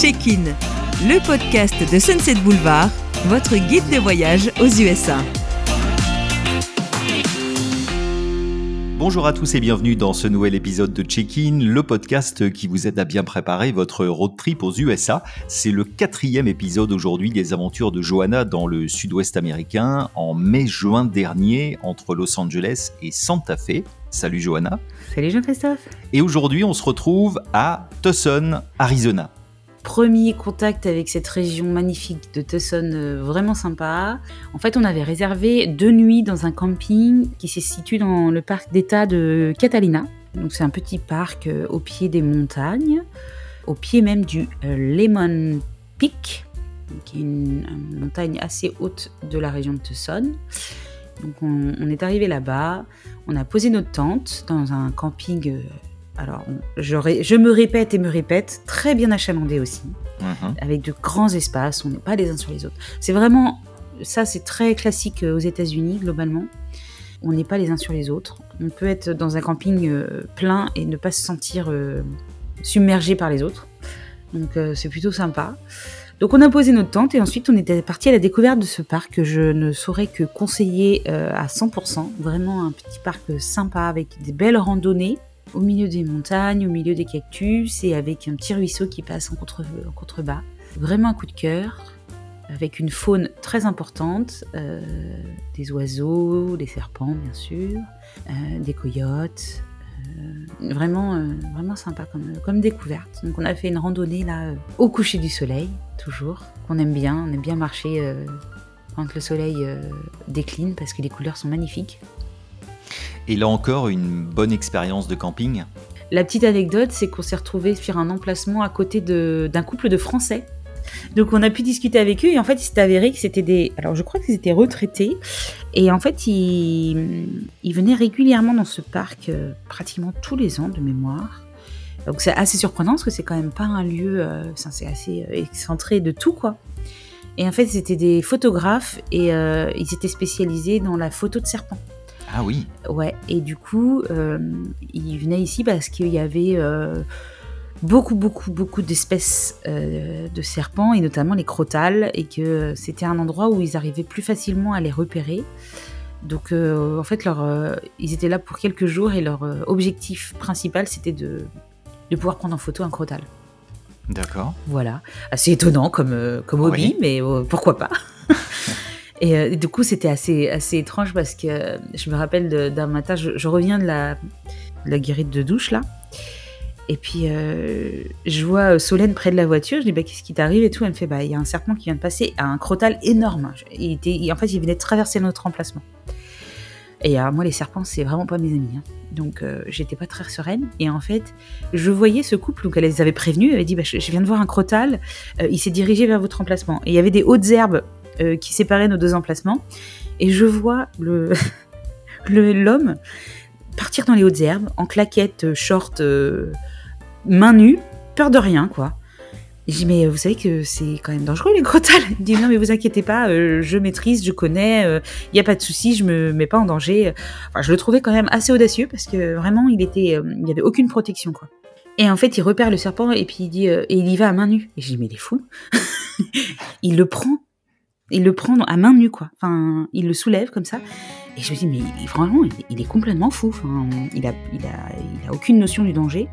Check-in, le podcast de Sunset Boulevard, votre guide de voyage aux USA. Bonjour à tous et bienvenue dans ce nouvel épisode de Check-in, le podcast qui vous aide à bien préparer votre road trip aux USA. C'est le quatrième épisode aujourd'hui des aventures de Johanna dans le sud-ouest américain en mai-juin dernier entre Los Angeles et Santa Fe. Salut Johanna. Salut Jean-Christophe. Et aujourd'hui on se retrouve à Tucson, Arizona premier contact avec cette région magnifique de Tucson, euh, vraiment sympa. En fait, on avait réservé deux nuits dans un camping qui se situe dans le parc d'État de Catalina. Donc c'est un petit parc euh, au pied des montagnes, au pied même du euh, Lemon Peak, qui est une, montagne assez haute de la région de Tucson. Donc on, on est arrivé là-bas, on a posé notre tente dans un camping alors, je, me répète et me répète, très bien achalandé aussi, mhm. avec de grands espaces, on n'est pas les uns sur les autres. C'est vraiment, ça c'est très classique euh, aux États-Unis globalement. On n'est pas les uns sur les autres. On peut être dans un camping euh, plein et ne pas se sentir euh, submergé par les autres. Donc c'est plutôt sympa. Donc on a posé notre tente et ensuite on était parti à la découverte de ce parc que je ne saurais que conseiller à 100%. Vraiment un petit parc sympa avec des belles randonnées au milieu des montagnes, au milieu des cactus et avec un petit ruisseau qui passe en, contre, contrebas. Vraiment un coup de cœur, avec une faune très importante, euh, des oiseaux, des serpents bien sûr, euh, des coyotes. Euh, vraiment, vraiment sympa comme, comme découverte. Donc on a fait une randonnée là au coucher du soleil, toujours, qu'on aime bien. On aime bien marcher quand le soleil décline parce que les couleurs sont magnifiques. Et là encore, une bonne expérience de camping. La petite anecdote, c'est qu'on s'est retrouvé sur un emplacement à côté d'un couple de Français. Donc on a pu discuter avec eux et en fait il s'est avéré que c'était des... Alors je crois qu'ils étaient retraités et en fait ils, ils venaient régulièrement dans ce parc euh, pratiquement tous les ans de mémoire. Donc c'est assez surprenant parce que c'est quand même pas un lieu, euh, c'est assez euh, excentré de tout quoi. Et en fait c'était des photographes et ils étaient spécialisés dans la photo de serpents. Ah oui. Ouais, et du coup, euh, il venait ici parce qu'il y avait euh, beaucoup, beaucoup, beaucoup d'espèces euh, de serpents, et notamment les crotales, et que c'était un endroit où ils arrivaient plus facilement à les repérer. Donc, en fait, leur, ils étaient là pour quelques jours, et leur objectif principal, c'était de, de pouvoir prendre en photo un crotal. D'accord. Voilà. Assez étonnant comme, comme hobby, mais pourquoi pas Euh, et, du coup, c'était assez, assez étrange parce que je me rappelle d'un matin, je, reviens de la, la guérite de douche là. Et puis, euh, je vois euh, Solène près de la voiture. Je dis, bah, qu'est-ce qui t'arrive et tout? Elle me fait, bah, il y a un serpent qui vient de passer un crotal énorme. Il était, en fait, il venait de traverser notre emplacement. Et moi, les serpents, c'est vraiment pas mes amis. Hein. Donc, j'étais pas très sereine. Et en fait, je voyais ce couple où elle les avait prévenus. Elle avait dit, bah, je, viens de voir un crotal. il s'est dirigé vers votre emplacement. Et il y avait des hautes herbes euh, qui séparait nos deux emplacements. Et je vois le l'homme partir dans les hautes herbes, en claquette, euh, short, euh, main nue, peur de rien, quoi. Et je dis, mais vous savez que c'est quand même dangereux, les crotales. Il dit, non, mais vous inquiétez pas, je maîtrise, je connais, il n'y a pas de souci, je me mets pas en danger. Enfin, je le trouvais quand même assez audacieux parce que vraiment, il était, il n'y avait aucune protection, quoi. Et en fait, il repère le serpent et puis il dit, et il y va à main nue. Et je dis, mais il est fou. il le prend il le prend à main nue, quoi. Enfin, il le soulève comme ça. Et je me dis, mais vraiment, il, est complètement fou. Enfin, il a, il, a, il a aucune notion du danger.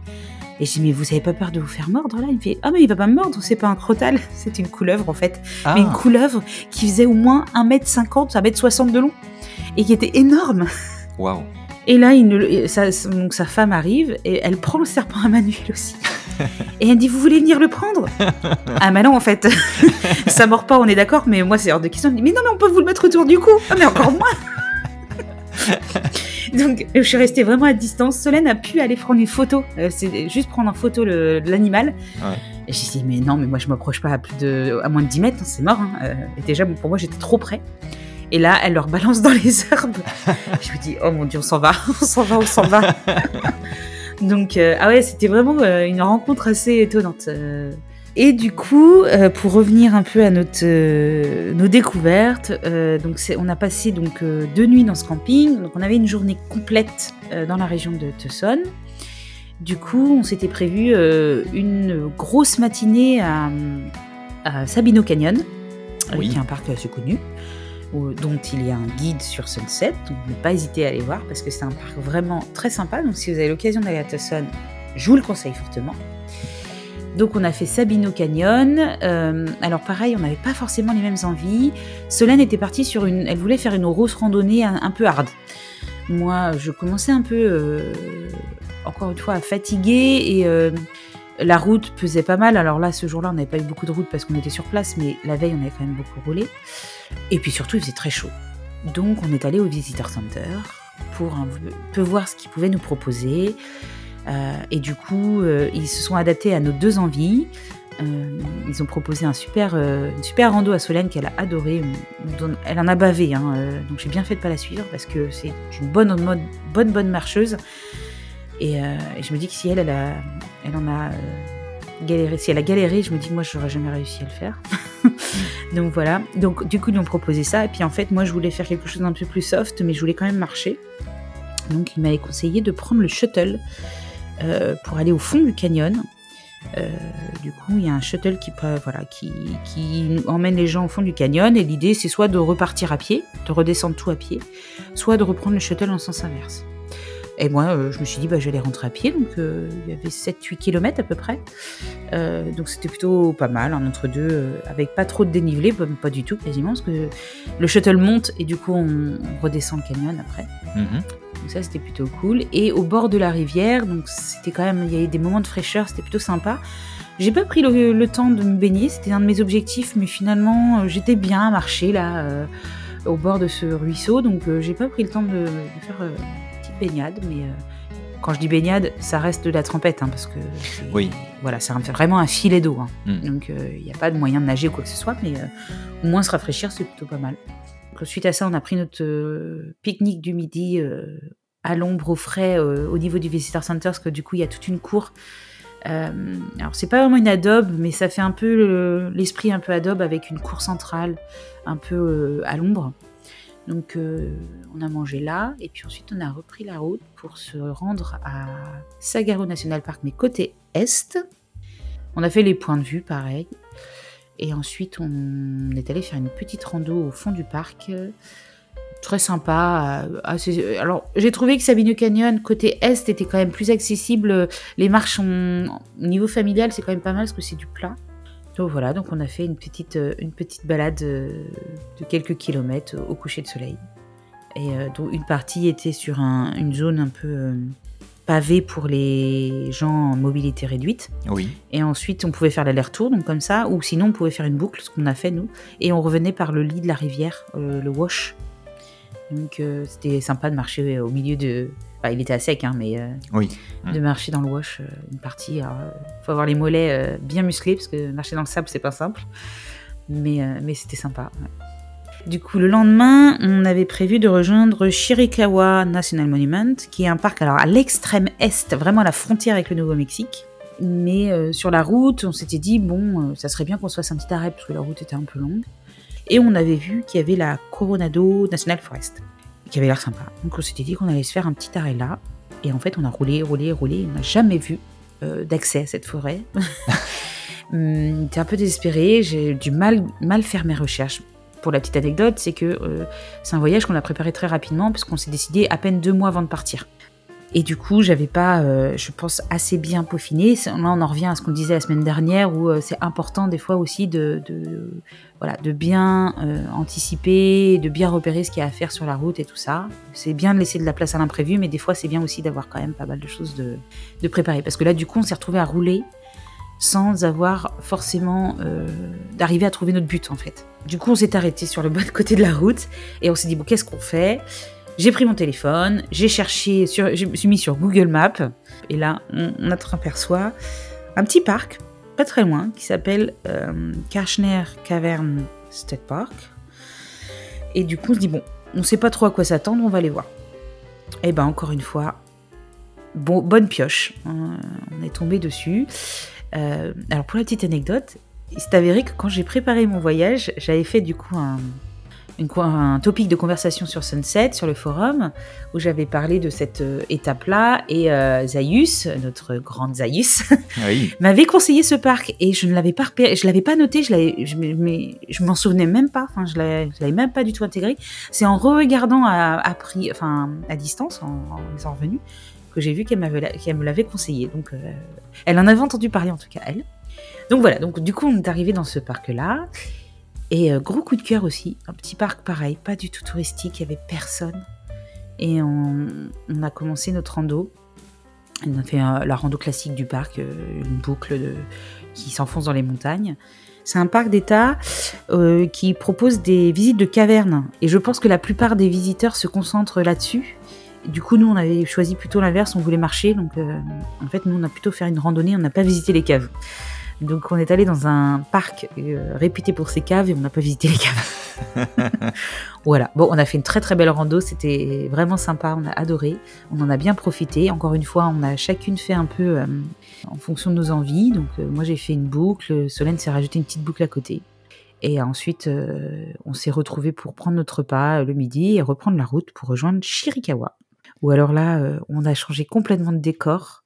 Et je dis, mais vous avez pas peur de vous faire mordre là? Il me fait, ah, mais il va pas me mordre, c'est pas un crotal, c'est une couleuvre en fait. Mais une ah. couleuvre qui faisait au moins 1m50, 1m60 de long. Et qui était énorme. Waouh Et là, il, sa, donc, sa femme arrive et elle prend le serpent à main nue aussi. Et elle dit Vous voulez venir le prendre? Ah, bah non, en fait, ça mord pas, on est d'accord, mais moi, c'est hors de question. Elle dit Mais non, mais on peut vous le mettre autour du cou Ah, mais encore moins Donc, je suis restée vraiment à distance. Solène a pu aller prendre une photo, euh, c'est juste prendre en photo l'animal. Et j'ai dit Mais non, mais moi, je m'approche pas à, plus de, à moins de 10 mètres, hein, c'est mort. Hein. Euh, et déjà, pour moi, j'étais trop près. Et là, elle leur balance dans les herbes. je me dis, oh mon dieu, on s'en va, on s'en va, on s'en va. Donc, euh, ah ouais, c'était vraiment euh, une rencontre assez étonnante. Euh. Et du coup, pour revenir un peu à notre, nos découvertes, donc on a passé donc deux nuits dans ce camping. Donc on avait une journée complète dans la région de Tucson. Du coup, on s'était prévu une grosse matinée à, Sabino Canyon, qui est un parc assez connu dont il y a un guide sur Sunset. Donc ne pas hésiter à aller voir parce que c'est un parc vraiment très sympa. Donc si vous avez l'occasion d'aller à Tucson, je vous le conseille fortement. Donc on a fait Sabino Canyon. Euh, alors pareil, on n'avait pas forcément les mêmes envies. Solène était partie sur une, elle voulait faire une grosse randonnée un, peu hard. Moi, je commençais un peu, euh, encore une fois, à fatiguer et euh, la route pesait pas mal. Alors là, ce jour-là, on n'avait pas eu beaucoup de route parce qu'on était sur place, mais la veille, on avait quand même beaucoup roulé. Et puis surtout, il faisait très chaud. Donc on est allé au Visitor Center pour un peu voir ce qu'ils pouvaient nous proposer. Euh, et du coup, euh, ils se sont adaptés à nos deux envies. Euh, ils ont proposé un super, une super rando à Solène qu'elle a adoré. Elle en a bavé, hein, donc j'ai bien fait de pas la suivre parce que c'est une bonne, bonne, bonne marcheuse. Et, je me dis que si elle, elle, a, elle en a galéré, si elle a galéré, je me dis que moi, je n'aurais jamais réussi à le faire. donc voilà. Donc du coup, ils ont proposé ça. Et puis en fait, moi, je voulais faire quelque chose d'un peu plus soft, mais je voulais quand même marcher. Donc il m'avait conseillé de prendre le shuttle euh, pour aller au fond du canyon. Euh, du coup, il y a un shuttle qui emmène les gens au fond du canyon. Et l'idée, c'est soit de repartir à pied, de redescendre tout à pied, soit de reprendre le shuttle en sens inverse. Et moi, euh, je me suis dit, bah, j'allais rentrer à pied, donc euh, il y avait 7-8 km à peu près. Euh, donc c'était plutôt pas mal, un entre-deux, avec pas trop de dénivelé, pas, du tout quasiment, parce que le shuttle monte et du coup on, redescend le canyon après. Mhm. Donc ça c'était plutôt cool. Et au bord de la rivière, donc c'était quand même, il y avait des moments de fraîcheur, c'était plutôt sympa. J'ai pas pris le, temps de me baigner, c'était un de mes objectifs, mais finalement j'étais bien à marcher là au bord de ce ruisseau, donc j'ai pas pris le temps de, de faire baignade, mais euh, quand je dis baignade, ça reste de la trempette, hein, parce que oui. voilà, c'est vraiment un filet d'eau. Hein. Hmm. Donc il euh, n'y a pas de moyen de nager ou quoi que ce soit, mais euh, au moins se rafraîchir, c'est plutôt pas mal. suite à ça, on a pris notre pique-nique du midi à l'ombre, au frais, au niveau du Visitor Center, parce que du coup, il y a toute une cour. alors c'est pas vraiment une adobe, mais ça fait un peu l'esprit un peu adobe avec une cour centrale, un peu à l'ombre. Donc euh, on a mangé là et puis ensuite on a repris la route pour se rendre à Sagaro National Park mais côté est. On a fait les points de vue pareil. Et ensuite on est allé faire une petite rando au fond du parc. Très sympa. Euh, alors j'ai trouvé que Sabine Canyon côté est était quand même plus accessible. Les marches au niveau familial c'est quand même pas mal parce que c'est du plat. Donc voilà, donc on a fait une petite, euh, une petite balade euh, de quelques kilomètres au coucher de soleil. Et euh, dont une partie était sur une zone un peu pavée pour les gens en mobilité réduite. Oui. Et ensuite, on pouvait faire l'aller-retour, donc comme ça, ou sinon, on pouvait faire une boucle, ce qu'on a fait nous. Et on revenait par le lit de la rivière, le Wash. Donc c'était sympa de marcher au milieu de, il était à sec, hein, mais euh, oui. de marcher dans le wash, euh, une partie. Il euh, faut avoir les mollets bien musclés parce que marcher dans le sable, c'est pas simple. Mais, mais c'était sympa. Du coup, le lendemain, on avait prévu de rejoindre Shirikawa National Monument, qui est un parc alors à l'extrême est, vraiment à la frontière avec le Nouveau-Mexique. Mais sur la route, on s'était dit, bon, ça serait bien qu'on se fasse un petit arrêt parce que la route était un peu longue. Et on avait vu qu'il y avait la Coronado National Forest qui avait l'air sympa. Donc on s'était dit qu'on allait se faire un petit arrêt là. Et en fait, on a roulé, roulé, roulé. On n'a jamais vu euh, d'accès à cette forêt. Hum, J'étais un peu désespérée. J'ai dû mal, mal faire mes recherches. Pour la petite anecdote, c'est que euh, c'est un voyage qu'on a préparé très rapidement puisqu'on s'est décidé à peine deux mois avant de partir. Et du coup, j'avais pas, euh, je pense, assez bien peaufiné. Là, on en revient à ce qu'on disait la semaine dernière, où euh, c'est important des fois aussi de, voilà, de bien euh, anticiper, de bien repérer ce qu'il y a à faire sur la route et tout ça. C'est bien de laisser de la place à l'imprévu, mais des fois, c'est bien aussi d'avoir quand même pas mal de choses de, de préparer. Parce que là, du coup, on s'est retrouvé à rouler sans avoir forcément d'arriver à trouver notre but en fait. Du coup, on s'est arrêté sur le bon côté de la route et on s'est dit bon, qu'est-ce qu'on fait? J'ai pris mon téléphone, j'ai cherché, je me suis mis sur Google Maps, et là, on, aperçoit un petit parc, pas très loin, qui s'appelle euh, Cavern State Park. Et du coup, on se dit, bon, on sait pas trop à quoi s'attendre, on va aller voir. Et ben, encore une fois, bon, bonne pioche, hein, on est tombé dessus. Euh, alors, pour la petite anecdote, il s'est avéré que quand j'ai préparé mon voyage, j'avais fait du coup un, un topic de conversation sur Sunset, sur le forum, où j'avais parlé de cette euh, étape-là. Et euh, Zayus, notre grande Zayus, m'avait conseillé ce parc. Et je ne l'avais pas, je l'avais pas noté, je, je, mais, je m'en souvenais même pas. Enfin, je ne l'avais même pas du tout intégré. C'est en regardant à, à, enfin, à distance, en, en étant revenue, que j'ai vu qu'elle, me l'avait conseillé. Donc, euh, elle en avait entendu parler, en tout cas, elle. Donc voilà, donc du coup, on est arrivé dans ce parc-là. Et euh, gros coup de cœur aussi, un petit parc pareil, pas du tout touristique, il n'y avait personne. Et on, a commencé notre rando. On a fait euh, la rando classique du parc, euh, une boucle qui s'enfonce dans les montagnes. C'est un parc d'État qui propose des visites de cavernes. Et je pense que la plupart des visiteurs se concentrent là-dessus. Du coup, nous, on avait choisi plutôt l'inverse, on voulait marcher. Donc, en fait, nous, on a plutôt fait une randonnée, on n'a pas visité les caves. Donc on est allé dans un parc euh, réputé pour ses caves et on n'a pas visité les caves. voilà. Bon, on a fait une très très belle rando, c'était vraiment sympa, on a adoré, on en a bien profité. Encore une fois, on a chacune fait un peu euh, en fonction de nos envies. Donc euh, moi j'ai fait une boucle, Solène s'est rajouté une petite boucle à côté. Et ensuite, on s'est retrouvés pour prendre notre repas le midi et reprendre la route pour rejoindre Shirikawa. Ou alors là, on a changé complètement de décor.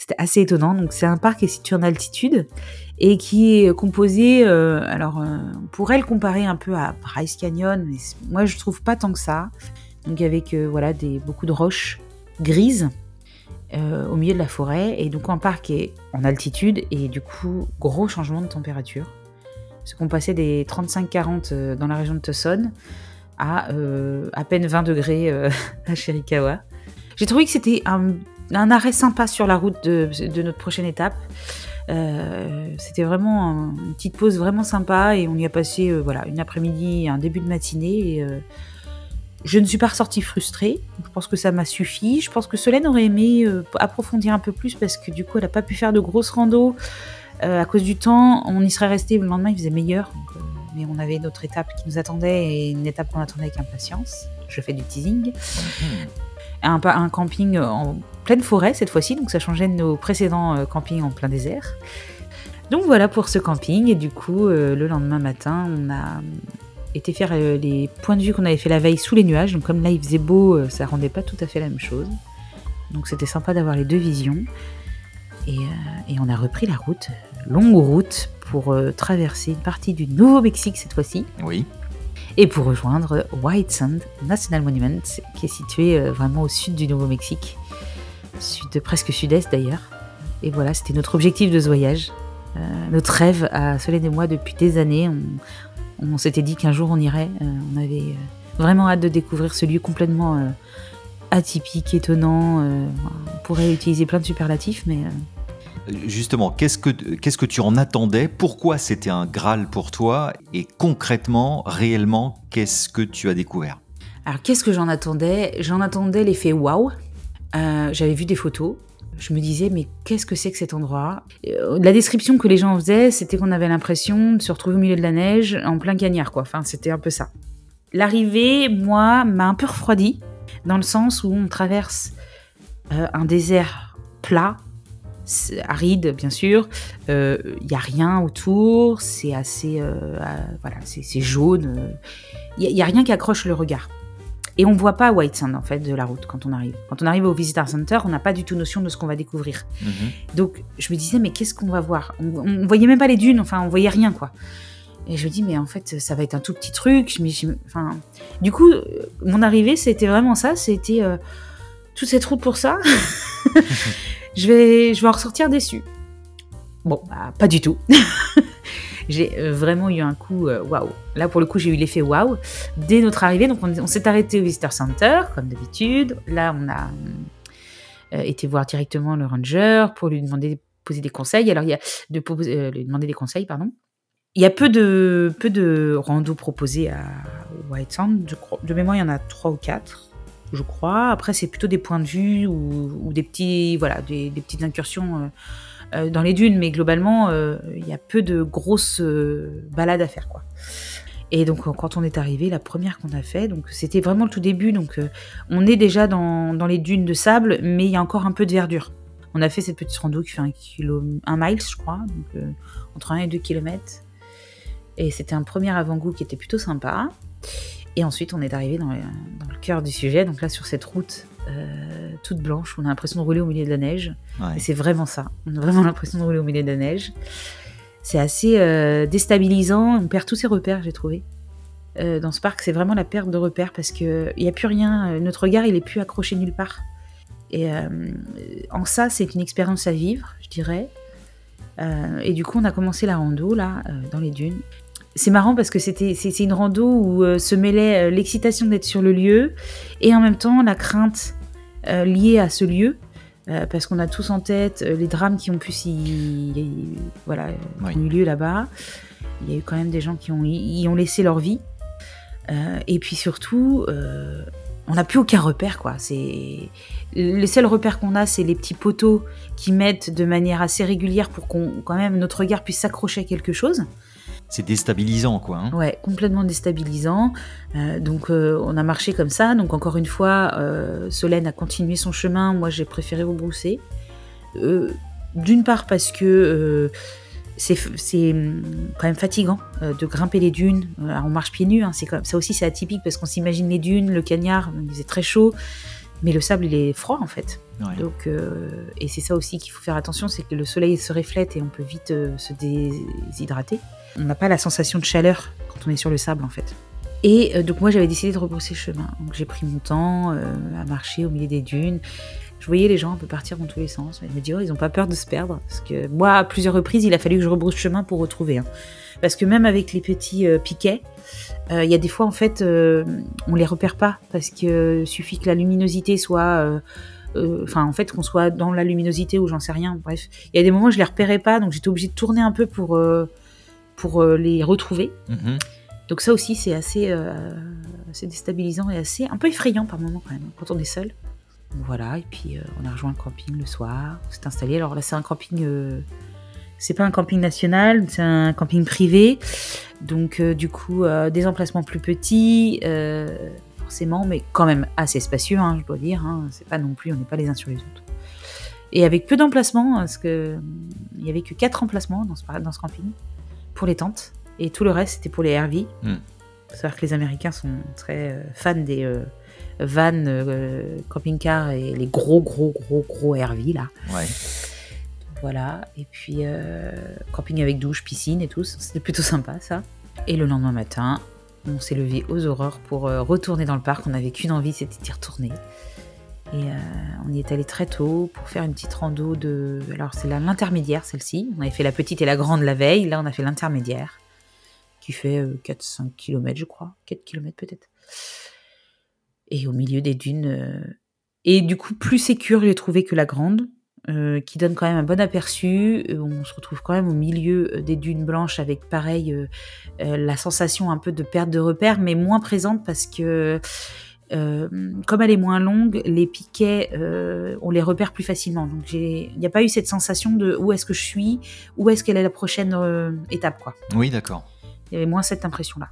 C'était assez étonnant. Donc c'est un parc qui est situé en altitude et qui est composé, euh, alors euh, on pourrait le comparer un peu à Bryce Canyon, mais moi je trouve pas tant que ça. Donc avec euh, voilà des, beaucoup de roches grises au milieu de la forêt et donc un parc qui est en altitude et du coup gros changement de température. Parce qu'on passait des 35-40 dans la région de Tucson à à peine 20 degrés à Chiricahua. J'ai trouvé que c'était un un arrêt sympa sur la route de, notre prochaine étape. Euh, c'était vraiment une petite pause vraiment sympa et on y a passé euh, voilà une après-midi, un début de matinée. Et, euh, je ne suis pas ressortie frustrée. Je pense que ça m'a suffi. Je pense que Solène aurait aimé approfondir un peu plus parce que du coup elle n'a pas pu faire de grosses rando à cause du temps. On y serait resté le lendemain, il faisait meilleur. mais on avait notre étape qui nous attendait et une étape qu'on attendait avec impatience. Je fais du teasing. Mhm un, camping en pleine forêt cette fois-ci, donc ça changeait de nos précédents euh, campings en plein désert. Donc voilà pour ce camping, et du coup, euh, le lendemain matin, on a été faire euh, les points de vue qu'on avait fait la veille sous les nuages, donc comme là il faisait beau, ça rendait pas tout à fait la même chose. Donc c'était sympa d'avoir les deux visions. Et, et, on a repris la route, longue route, pour traverser une partie du Nouveau-Mexique cette fois-ci. Oui et pour rejoindre White Sand National Monument, qui est situé vraiment au sud du Nouveau-Mexique, sud, presque sud-est d'ailleurs. Et voilà, c'était notre objectif de ce voyage, euh, notre rêve à Solène et moi depuis des années. On, s'était dit qu'un jour on irait. Euh, on avait vraiment hâte de découvrir ce lieu complètement atypique, étonnant. on pourrait utiliser plein de superlatifs, mais Justement, qu'est-ce que, qu'est-ce que tu en attendais? Pourquoi c'était un Graal pour toi? Et concrètement, réellement, qu'est-ce que tu as découvert? Alors, qu'est-ce que j'en attendais? J'en attendais l'effet waouh. J'avais vu des photos. Je me disais, mais qu'est-ce que c'est que cet endroit? Euh, La description que les gens faisaient, c'était qu'on avait l'impression de se retrouver au milieu de la neige, en plein cagnard, quoi. Enfin, c'était un peu ça. L'arrivée, moi, m'a un peu refroidi, dans le sens où on traverse euh, un désert plat, aride bien sûr, il euh, n'y a rien autour, c'est assez, euh, voilà, c'est jaune, il euh, n'y a, rien qui accroche le regard. Et on ne voit pas White Sand en fait de la route quand on arrive. Quand on arrive au Visitor Center, on n'a pas du tout notion de ce qu'on va découvrir. Mhm. Donc je me disais mais qu'est-ce qu'on va voir? On, ne voyait même pas les dunes, enfin on voyait rien quoi. Et je me dis mais en fait ça va être un tout petit truc. enfin, du coup mon arrivée c'était vraiment ça, c'était toute cette route pour ça. je vais, je vais en ressortir déçu. Bon, bah, pas du tout. j'ai euh, vraiment eu un coup euh, waouh. Là, pour le coup, j'ai eu l'effet waouh dès notre arrivée. Donc, on, s'est arrêté au Visitor Center, comme d'habitude. Là, on a euh, été voir directement le ranger pour lui demander poser des conseils. Alors, il y a de lui demander des conseils, pardon. Il y a peu de peu de randos proposés à White Sand. De mémoire, il y en a trois ou quatre je crois. Après, c'est plutôt des points de vue ou, des, petits, voilà, des, petites incursions euh, euh, dans les dunes, mais globalement, euh, il y a peu de grosses balades à faire. quoi. Et donc, quand on est arrivé, la première qu'on a fait, donc c'était vraiment le tout début. Donc, on est déjà dans, les dunes de sable, mais il y a encore un peu de verdure. On a fait cette petite rando qui fait un, kilo, un mile, je crois, donc entre 1 et 2 km. Et c'était un premier avant-goût qui était plutôt sympa. Et ensuite, on est arrivé dans, le- dans le cœur du sujet. Donc là, sur cette route euh, toute blanche, on a l'impression de rouler au milieu de la neige. Ouais. Et c'est vraiment ça. On a vraiment l'impression de rouler au milieu de la neige. C'est assez euh, déstabilisant. On perd tous ses repères, j'ai trouvé. Euh, dans ce parc, c'est vraiment la perte de repères parce que il y a plus rien. Notre regard, il est plus accroché nulle part. Et en ça, c'est une expérience à vivre, je dirais. Et du coup, on a commencé la rando là, dans les dunes. C'est marrant parce que c'était c'est une rando où euh, se mêlait euh, l'excitation d'être sur le lieu et en même temps la crainte euh, liée à ce lieu. Euh, parce qu'on a tous en tête les drames qui ont pu s'y voilà Oui. qui ont eu lieu là-bas. Il y a eu quand même des gens qui ont y ont laissé leur vie. Et puis surtout, on n'a plus aucun repère quoi. C'est les seuls repères qu'on a, c'est les petits poteaux qui mettent de manière assez régulière pour qu'on quand même notre regard puisse s'accrocher à quelque chose. C'est déstabilisant, quoi. hein. Ouais, complètement déstabilisant. Euh, donc euh, on a marché comme ça. Donc encore une fois, euh, Solène a continué son chemin. Moi, j'ai préféré rebrousser. D'une part parce que c'est hum, quand même fatigant de grimper les dunes. On marche pieds nus. hein, c'est ça aussi, c'est atypique parce qu'on s'imagine les dunes, le cagnard, il faisait très chaud, mais le sable il est froid en fait. Ouais. Donc, euh, et c'est ça aussi qu'il faut faire attention, c'est que le soleil se reflète et on peut vite euh, se déshydrater. On n'a pas la sensation de chaleur quand on est sur le sable en fait. Et euh, donc moi j'avais décidé de rebrousser chemin. Donc j'ai pris mon temps à marcher au milieu des dunes. Je voyais les gens un peu partir dans tous les sens. Je me dis, oh, ils n'ont pas peur de se perdre. Parce que moi, à plusieurs reprises, il a fallu que je rebrousse chemin pour retrouver. hein. Parce que même avec les petits euh, piquets, euh, il y a des fois, en fait, euh, on les repère pas. Parce que suffit que la luminosité soit euh, euh, enfin en fait qu'on soit dans la luminosité ou j'en sais rien bref il y a des moments où je les repérais pas donc j'étais obligée de tourner un peu pour euh, pour euh, les retrouver Mhm. donc ça aussi c'est assez euh, assez déstabilisant et assez un peu effrayant par moments quand même quand on est seul voilà et puis euh, on a rejoint le camping le soir on s'est installé alors là c'est un camping euh, c'est pas un camping national, c'est un camping privé. Donc, euh, du coup, euh, des emplacements plus petits, euh, forcément, mais quand même assez spacieux, hein, je dois dire. hein. C'est pas non plus, on n'est pas les uns sur les autres. Et avec peu d'emplacements, parce que il y avait que quatre emplacements dans ce, par- dans ce camping pour les tentes, et tout le reste c'était pour les RV. Hmm. Faut savoir que les Américains sont très fans des vannes, camping-cars et les gros, gros, gros, gros RV là. Ouais. Voilà, et puis euh, camping avec douche, piscine et tout, c'était plutôt sympa ça. Et le lendemain matin, on s'est levé aux aurores pour euh, retourner dans le parc. On n'avait qu'une envie, c'était d'y retourner. Et euh, on y est allé très tôt pour faire une petite rando de. Alors, c'est l'intermédiaire, celle-ci. On avait fait la petite et la grande la veille. Là, on a fait l'intermédiaire, qui fait euh, 4-5 km, je crois. 4 km peut-être. Et au milieu des dunes. Et du coup, plus sécure, j'ai trouvé que la grande, euh, qui donne quand même un bon aperçu. Euh, on se retrouve quand même au milieu euh, des dunes blanches avec, pareil, euh, la sensation un peu de perte de repère, mais moins présente parce que. comme elle est moins longue, les piquets, on les repère plus facilement. Donc il n'y a pas eu cette sensation de où est-ce que je suis, où est-ce qu'elle est la prochaine étape, quoi. Oui, d'accord. Il y avait moins cette impression-là.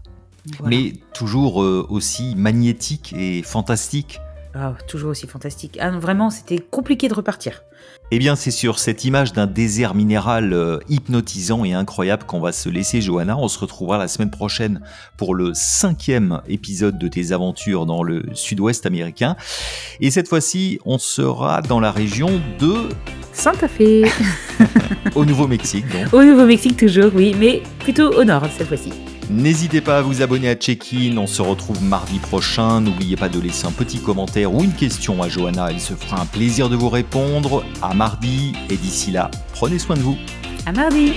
Voilà. Mais toujours aussi magnétique et fantastique. Ah, toujours aussi fantastique. Ah, non, vraiment, c'était compliqué de repartir. Eh bien, c'est sur cette image d'un désert minéral euh, hypnotisant et incroyable qu'on va se laisser, Johanna. On se retrouvera la semaine prochaine pour le cinquième épisode de tes aventures dans le sud-ouest américain. Et cette fois-ci, on sera dans la région de... Santa Fe au Nouveau-Mexique. donc. Au Nouveau-Mexique, toujours, oui, mais plutôt au nord cette fois-ci. N'hésitez pas à vous abonner à Check-in. On se retrouve mardi prochain. N'oubliez pas de laisser un petit commentaire ou une question à Johanna. Elle se fera un plaisir de vous répondre. À mardi. Et d'ici là, prenez soin de vous. À mardi!